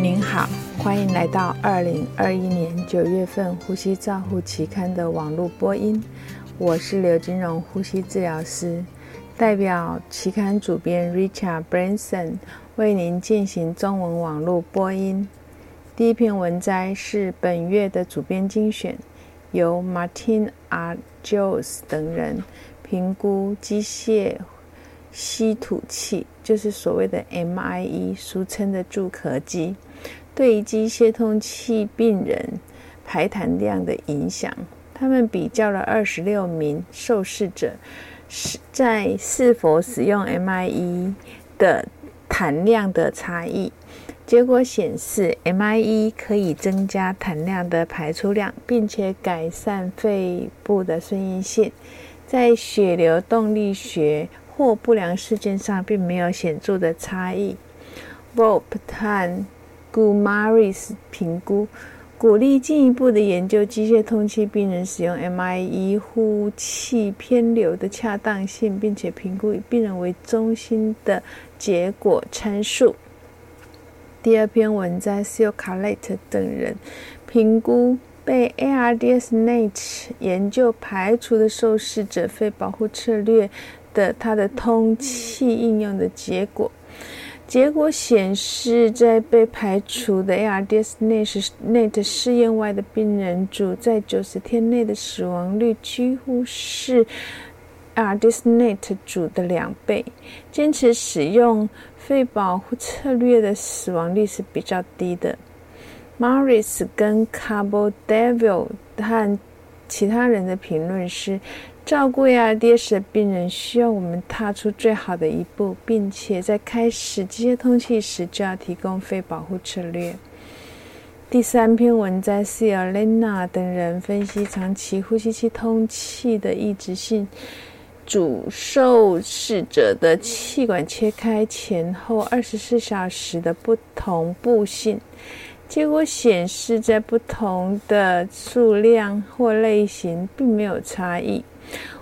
您好，欢迎来到二零二一年九月份《呼吸照护期刊》的网络播音。我是刘金荣，呼吸治疗师，代表期刊主编 Richard Branson 为您进行中文网络播音。第一篇文摘是本月的主编精选，由 Martin R. Jones 等人评估机械吸吐器，就是所谓的 MIE，俗称的助咳机，对机械通气病人排痰量的影响。他们比较了二十六名受试者是在是否使用 MIE 的痰量的差异。结果显示，MIE 可以增加痰量的排出量，并且改善肺部的顺应性，在血流动力学或不良事件上并没有显著的差异。Bob 和 Gumaris 评估鼓励进一步的研究机械通气病人使用 MIE 呼气偏流的恰当性，并且评估以病人为中心的结果参数。第二篇文摘是由卡雷特等人评估被 ARDS 内研究排除的受试者肺保护策略的它的通气应用的结果。结果显示，在被排除的 ARDS NAT NAT 试验外的病人组，在九十天内的死亡率几乎是 ARDS NAT 组的两倍。坚持使用。肺保护策略的死亡率是比较低的。Morris 跟 Cabo Devil 和其他人的评论是：照顾 ARDS 的病人需要我们踏出最好的一步，并且在开始机械通气时就要提供肺保护策略。第三篇文摘是由 Lena 等人分析长期呼吸器通气的抑制性。主受试者的气管切开前后二十四小时的不同步性，结果显示，在不同的数量或类型并没有差异，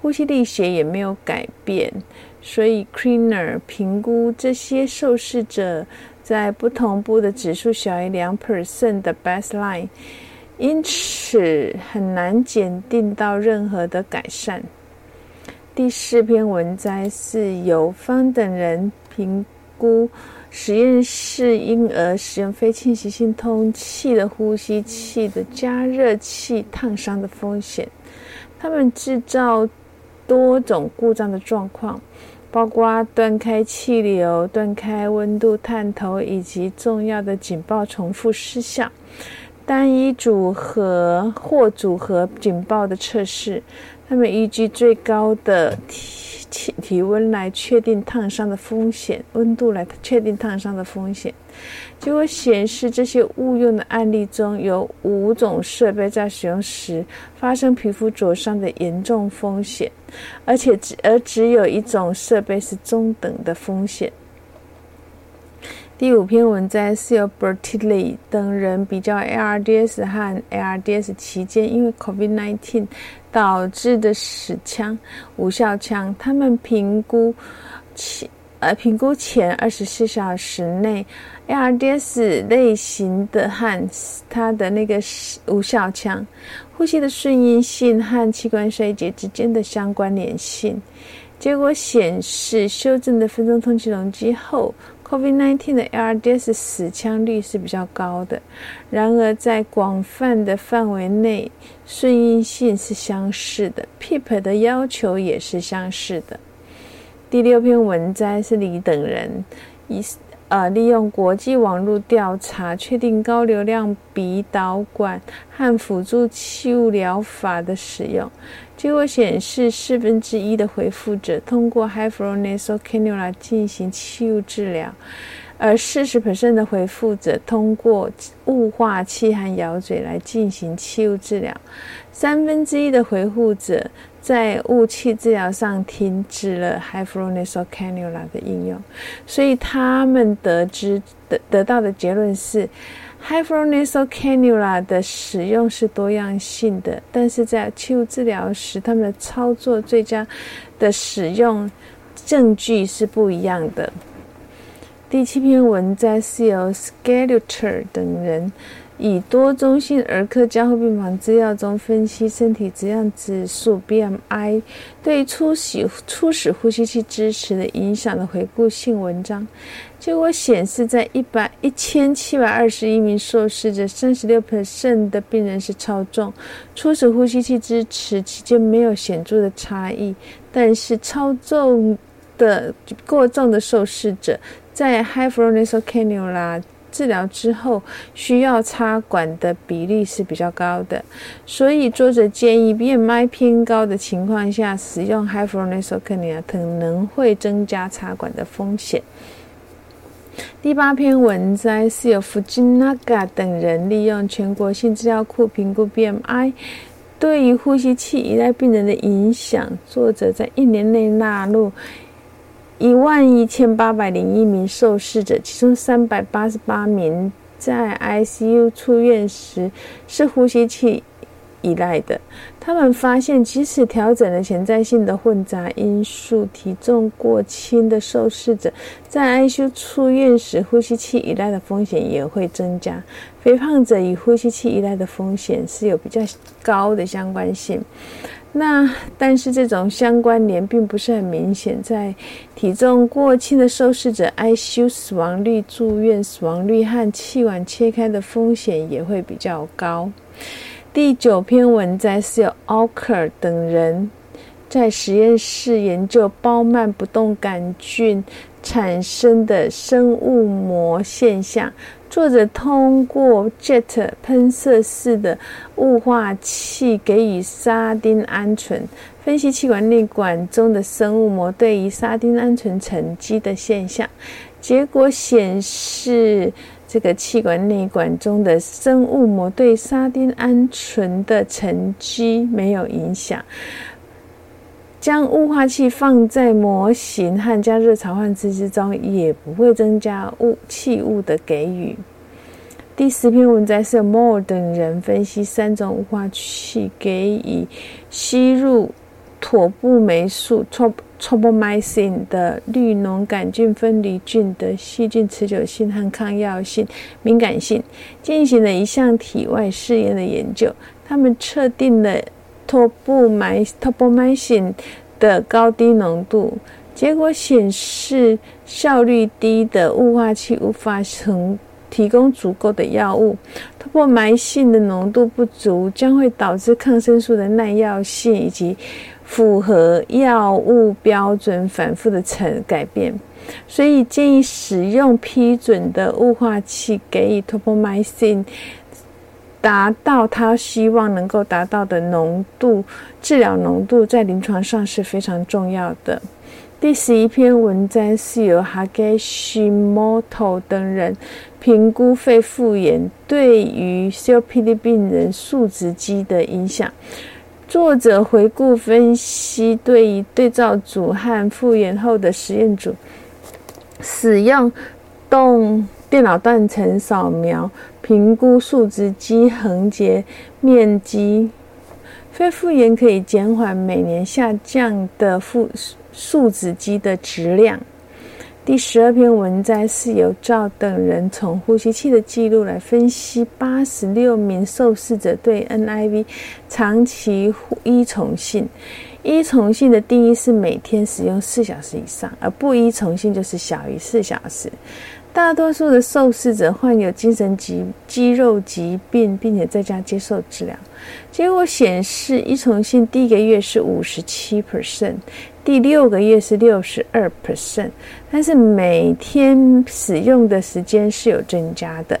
呼吸力学也没有改变。所以 c r e e n e r 评估这些受试者在不同步的指数小于两 percent 的 baseline，因此很难检定到任何的改善。第四篇文摘是由方等人评估实验室婴儿使用非侵袭性通气的呼吸器的加热器烫伤的风险。他们制造多种故障的状况，包括断开气流、断开温度探头以及重要的警报重复失效。单一组合或组合警报的测试。他们依据最高的体体体温来确定烫伤的风险，温度来确定烫伤的风险。结果显示，这些误用的案例中有五种设备在使用时发生皮肤灼伤的严重风险，而且只而只有一种设备是中等的风险。第五篇文摘是由 Bertilli 等人比较 ARDS 和 ARDS 期间因为 COVID-19 导致的死枪、无效枪。他们评估其呃评估前二十四小时内 ARDS 类型的和它的那个无效枪呼吸的顺应性和器官衰竭之间的相关联性。结果显示，修正的分钟通气容积后。COVID-19 的 ARDS 死腔率是比较高的，然而在广泛的范围内，顺应性是相似的，PEEP 的要求也是相似的。第六篇文摘是李等人以呃利用国际网络调查，确定高流量鼻导管和辅助气雾疗法的使用。结果显示，四分之一的回复者通过 high flow nasal cannula 进行气雾治疗，而四十 percent 的回复者通过雾化器和咬嘴来进行气雾治疗。三分之一的回复者在雾气治疗上停止了 h y p h r o n a s a l cannula 的应用。所以他们得知得得到的结论是。h y p h r o n a s a l cannula 的使用是多样性的，但是在气雾治疗时，他们的操作最佳的使用证据是不一样的。第七篇文摘是由 s c a l u t e r 等人以多中心儿科加护病房资料中分析身体质量指数 （BMI） 对初始初始呼吸器支持的影响的回顾性文章。结果显示，在一百一千七百二十一名受试者，三十六 percent 的病人是超重，初始呼吸器支持期间没有显著的差异，但是超重的过重的受试者。在 high flow nasal cannula 治疗之后，需要插管的比例是比较高的，所以作者建议 BMI 偏高的情况下，使用 high flow nasal cannula 可能会增加插管的风险。第八篇文摘是由 Fujinaga 等人利用全国性资料库评估 BMI 对于呼吸器依赖病人的影响。作者在一年内纳入。一万一千八百零一名受试者，其中三百八十八名在 ICU 出院时是呼吸器依赖的。他们发现，即使调整了潜在性的混杂因素，体重过轻的受试者在 ICU 出院时呼吸器依赖的风险也会增加。肥胖者与呼吸器依赖的风险是有比较高的相关性。那但是这种相关联并不是很明显，在体重过轻的受试者，ICU 死亡率、住院死亡率和气管切开的风险也会比较高。第九篇文摘是由 Alker 等人在实验室研究包曼不动杆菌产生的生物膜现象。作者通过 jet 喷射式的雾化器给予沙丁胺醇，分析气管内管中的生物膜对于沙丁胺醇沉积的现象。结果显示，这个气管内管中的生物膜对沙丁胺醇的沉积没有影响。将雾化器放在模型和加热潮换器之中，也不会增加雾气雾的给予。第十篇文摘是 Moore 等人分析三种雾化器给予吸入妥布霉素 （tropomycin） 的绿脓杆菌分离菌的细菌持久性和抗药性、敏感性，进行了一项体外试验的研究。他们测定了。托布埋托布埋信的高低浓度，结果显示效率低的雾化器无法成提供足够的药物。托布埋信的浓度不足，将会导致抗生素的耐药性以及符合药物标准反复的成改变。所以建议使用批准的雾化器给予托布埋信。达到他希望能够达到的浓度，治疗浓度在临床上是非常重要的。第十一篇文章是由 Hageshimoto 等人评估肺复炎对于 COPD 病人数值机的影响。作者回顾分析对于对照组和复原后的实验组使用动。电脑断层扫描评估树脂肌横截面积，肺复原可以减缓每年下降的负树脂肌的质量。第十二篇文摘是由赵等人从呼吸器的记录来分析八十六名受试者对 NIV 长期依从性。依从性的定义是每天使用四小时以上，而不依从性就是小于四小时。大多数的受试者患有精神疾肌肉疾病，并且在家接受治疗。结果显示，依从性第一个月是五十七 percent，第六个月是六十二 percent，但是每天使用的时间是有增加的。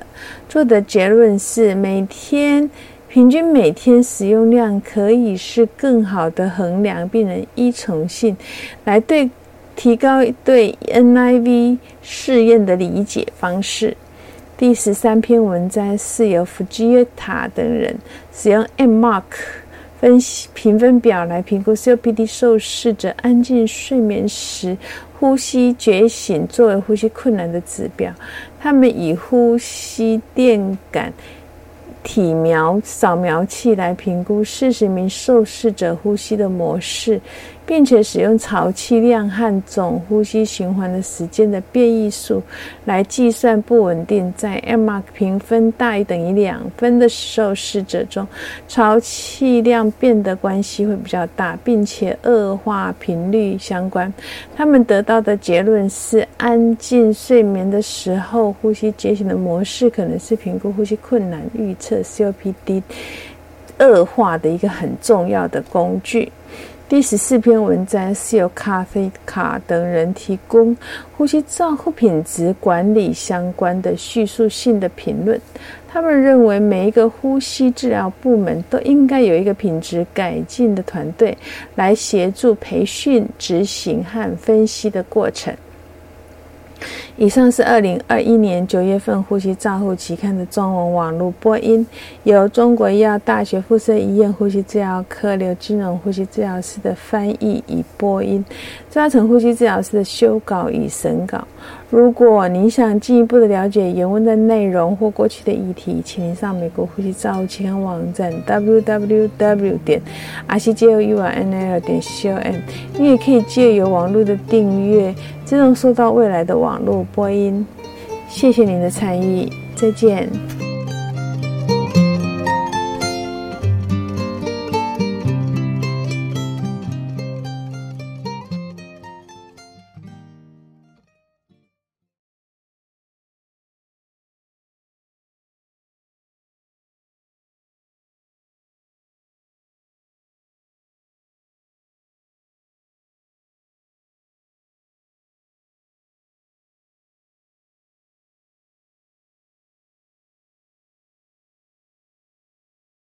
做的结论是，每天平均每天使用量可以是更好的衡量病人依从性，来对。提高对 NIV 试验的理解方式。第十三篇文章是由弗吉耶塔等人使用 MMark 分析评分表来评估 COPD 受试者安静睡眠时呼吸觉醒作为呼吸困难的指标。他们以呼吸电感体描扫描器来评估四十名受试者呼吸的模式。并且使用潮气量和总呼吸循环的时间的变异数来计算不稳定。在 m r 评分大于等于两分的受试者中，潮气量变的关系会比较大，并且恶化频率相关。他们得到的结论是，安静睡眠的时候，呼吸觉醒的模式可能是评估呼吸困难、预测 COPD 恶化的一个很重要的工具。第十四篇文章是由咖啡卡等人提供呼吸照护品质管理相关的叙述性的评论。他们认为每一个呼吸治疗部门都应该有一个品质改进的团队，来协助培训、执行和分析的过程。以上是二零二一年九月份《呼吸照护期刊》的中文网络播音，由中国医药大学附设医院呼吸治疗科刘金荣呼吸治疗师的翻译与播音，抓成呼吸治疗师的修稿与审稿。如果您想进一步的了解原文的内容或过去的议题，请您上美国呼吸照护期刊网站 www 点 r c j o u r n l 点 c o m。你也可以借由网络的订阅，自动收到未来的网络播音。谢谢您的参与，再见。